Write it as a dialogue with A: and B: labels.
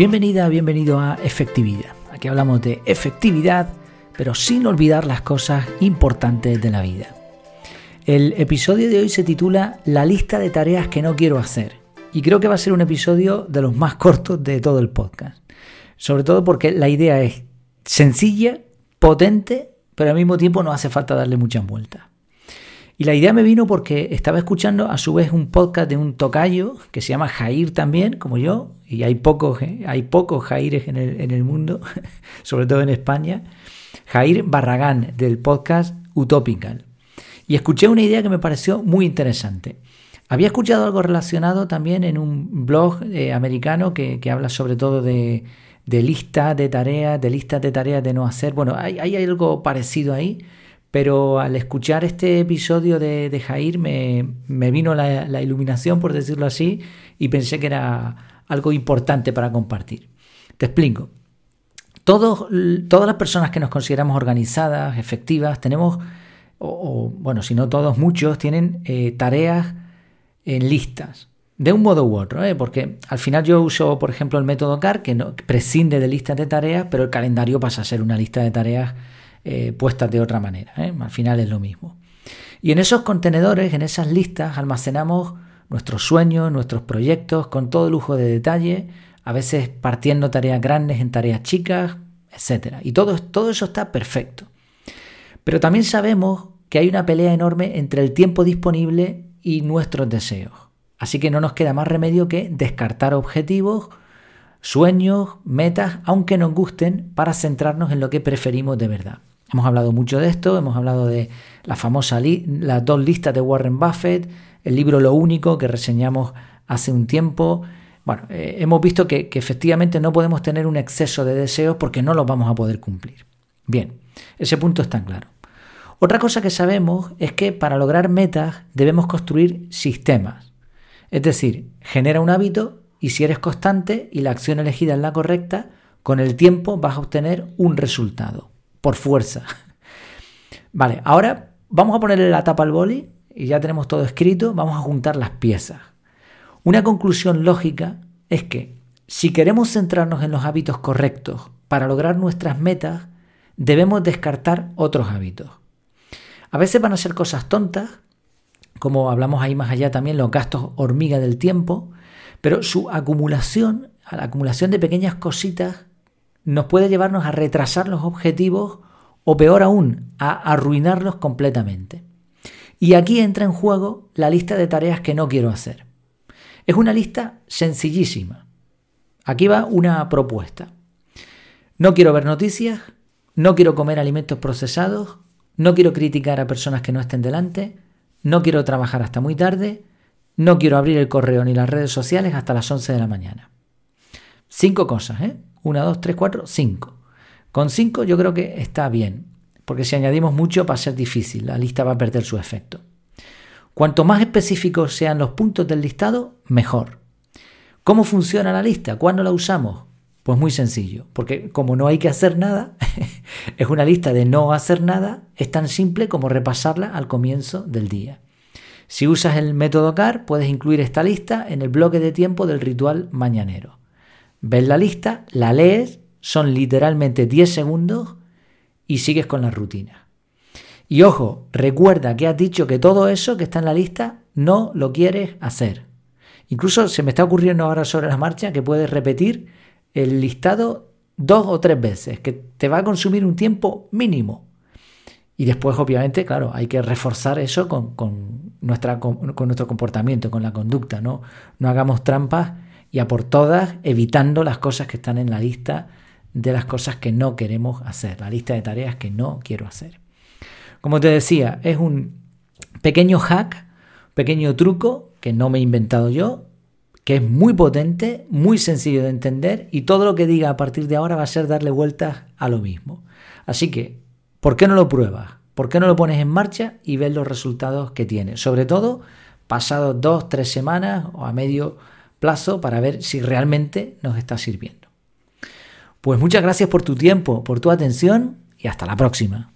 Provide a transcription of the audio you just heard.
A: Bienvenida, bienvenido a Efectividad. Aquí hablamos de efectividad, pero sin olvidar las cosas importantes de la vida. El episodio de hoy se titula La lista de tareas que no quiero hacer. Y creo que va a ser un episodio de los más cortos de todo el podcast. Sobre todo porque la idea es sencilla, potente, pero al mismo tiempo no hace falta darle muchas vueltas. Y la idea me vino porque estaba escuchando a su vez un podcast de un tocayo que se llama Jair también, como yo, y hay pocos, ¿eh? hay pocos Jaires en el, en el mundo, sobre todo en España. Jair Barragán del podcast Utopical. Y escuché una idea que me pareció muy interesante. Había escuchado algo relacionado también en un blog eh, americano que, habla sobre todo de, de listas de tareas, de listas de tareas de no hacer. Bueno, hay, hay algo parecido ahí pero al escuchar este episodio de, Jair me, vino la, iluminación, por decirlo así, y pensé que era algo importante para compartir. Te explico. Todos, todas las personas que nos consideramos organizadas, efectivas, tenemos, o, bueno, si no todos, muchos, tienen eh, tareas en listas. De un modo u otro, ¿eh? porque al final yo uso, por ejemplo, el método CAR, que no, prescinde de listas de tareas, pero el calendario pasa a ser una lista de tareas eh, puestas de otra manera. ¿eh? Al final es lo mismo. Y en esos contenedores, en esas listas, almacenamos nuestros sueños, nuestros proyectos con todo lujo de detalle, a veces partiendo tareas grandes en tareas chicas, etc. Y todo, todo eso está perfecto. Pero también sabemos que hay una pelea enorme entre el tiempo disponible y nuestros deseos. Así que no nos queda más remedio que descartar objetivos, sueños, metas, aunque nos gusten, para centrarnos en lo que preferimos de verdad. Hemos hablado mucho de esto, hemos hablado de la famosa las dos listas de Warren Buffett, el libro Lo Único que reseñamos hace un tiempo. Bueno, eh, hemos visto que, efectivamente no podemos tener un exceso de deseos porque no los vamos a poder cumplir. Bien, ese punto está claro. Otra cosa que sabemos es que para lograr metas debemos construir sistemas. Es decir, genera un hábito y si eres constante y la acción elegida es la correcta, con el tiempo vas a obtener un resultado por fuerza. Vale, ahora vamos a ponerle la tapa al boli y ya tenemos todo escrito, vamos a juntar las piezas. Una conclusión lógica es que si queremos centrarnos en los hábitos correctos para lograr nuestras metas, debemos descartar otros hábitos. A veces van a ser cosas tontas, como hablamos ahí más allá también, los gastos hormiga del tiempo, pero su acumulación, la acumulación de pequeñas cositas, nos puede llevarnos a retrasar los objetivos o peor aún, a arruinarlos completamente. Y aquí entra en juego la lista de tareas que no quiero hacer. Es una lista sencillísima. Aquí va una propuesta. No quiero ver noticias, no quiero comer alimentos procesados, no quiero criticar a personas que no estén delante, no quiero trabajar hasta muy tarde, no quiero abrir el correo ni las redes sociales hasta las 11 de la mañana. Cinco cosas, ¿eh? 1, 2, 3, 4, 5. Con 5 yo creo que está bien, porque si añadimos mucho va a ser difícil, la lista va a perder su efecto. Cuanto más específicos sean los puntos del listado, mejor. ¿Cómo funciona la lista? ¿Cuándo la usamos? Pues muy sencillo, porque como no hay que hacer nada, es una lista de no hacer nada, es tan simple como repasarla al comienzo del día. Si usas el método CAR, puedes incluir esta lista en el bloque de tiempo del ritual mañanero. Ves la lista, la lees, son literalmente 10 segundos y sigues con la rutina. Y ojo, recuerda que has dicho que todo eso que está en la lista no lo quieres hacer. Incluso se me está ocurriendo ahora sobre la marcha que puedes repetir el listado dos o tres veces, que te va a consumir un tiempo mínimo. Y después, obviamente, claro, hay que reforzar eso con, nuestra, con nuestro comportamiento, con la conducta. ¿no? no hagamos trampas y a por todas evitando las cosas que están en la lista de las cosas que no queremos hacer, la lista de tareas que no quiero hacer. Como te decía, es un pequeño hack, pequeño truco que no me he inventado yo, que es muy potente, muy sencillo de entender y todo lo que diga a partir de ahora va a ser darle vueltas a lo mismo. Así que, ¿por qué no lo pruebas? ¿Por qué no lo pones en marcha y ves los resultados que tiene? Sobre todo, pasados dos, tres semanas o a medio plazo para ver si realmente nos está sirviendo. Pues muchas gracias por tu tiempo, por tu atención y hasta la próxima.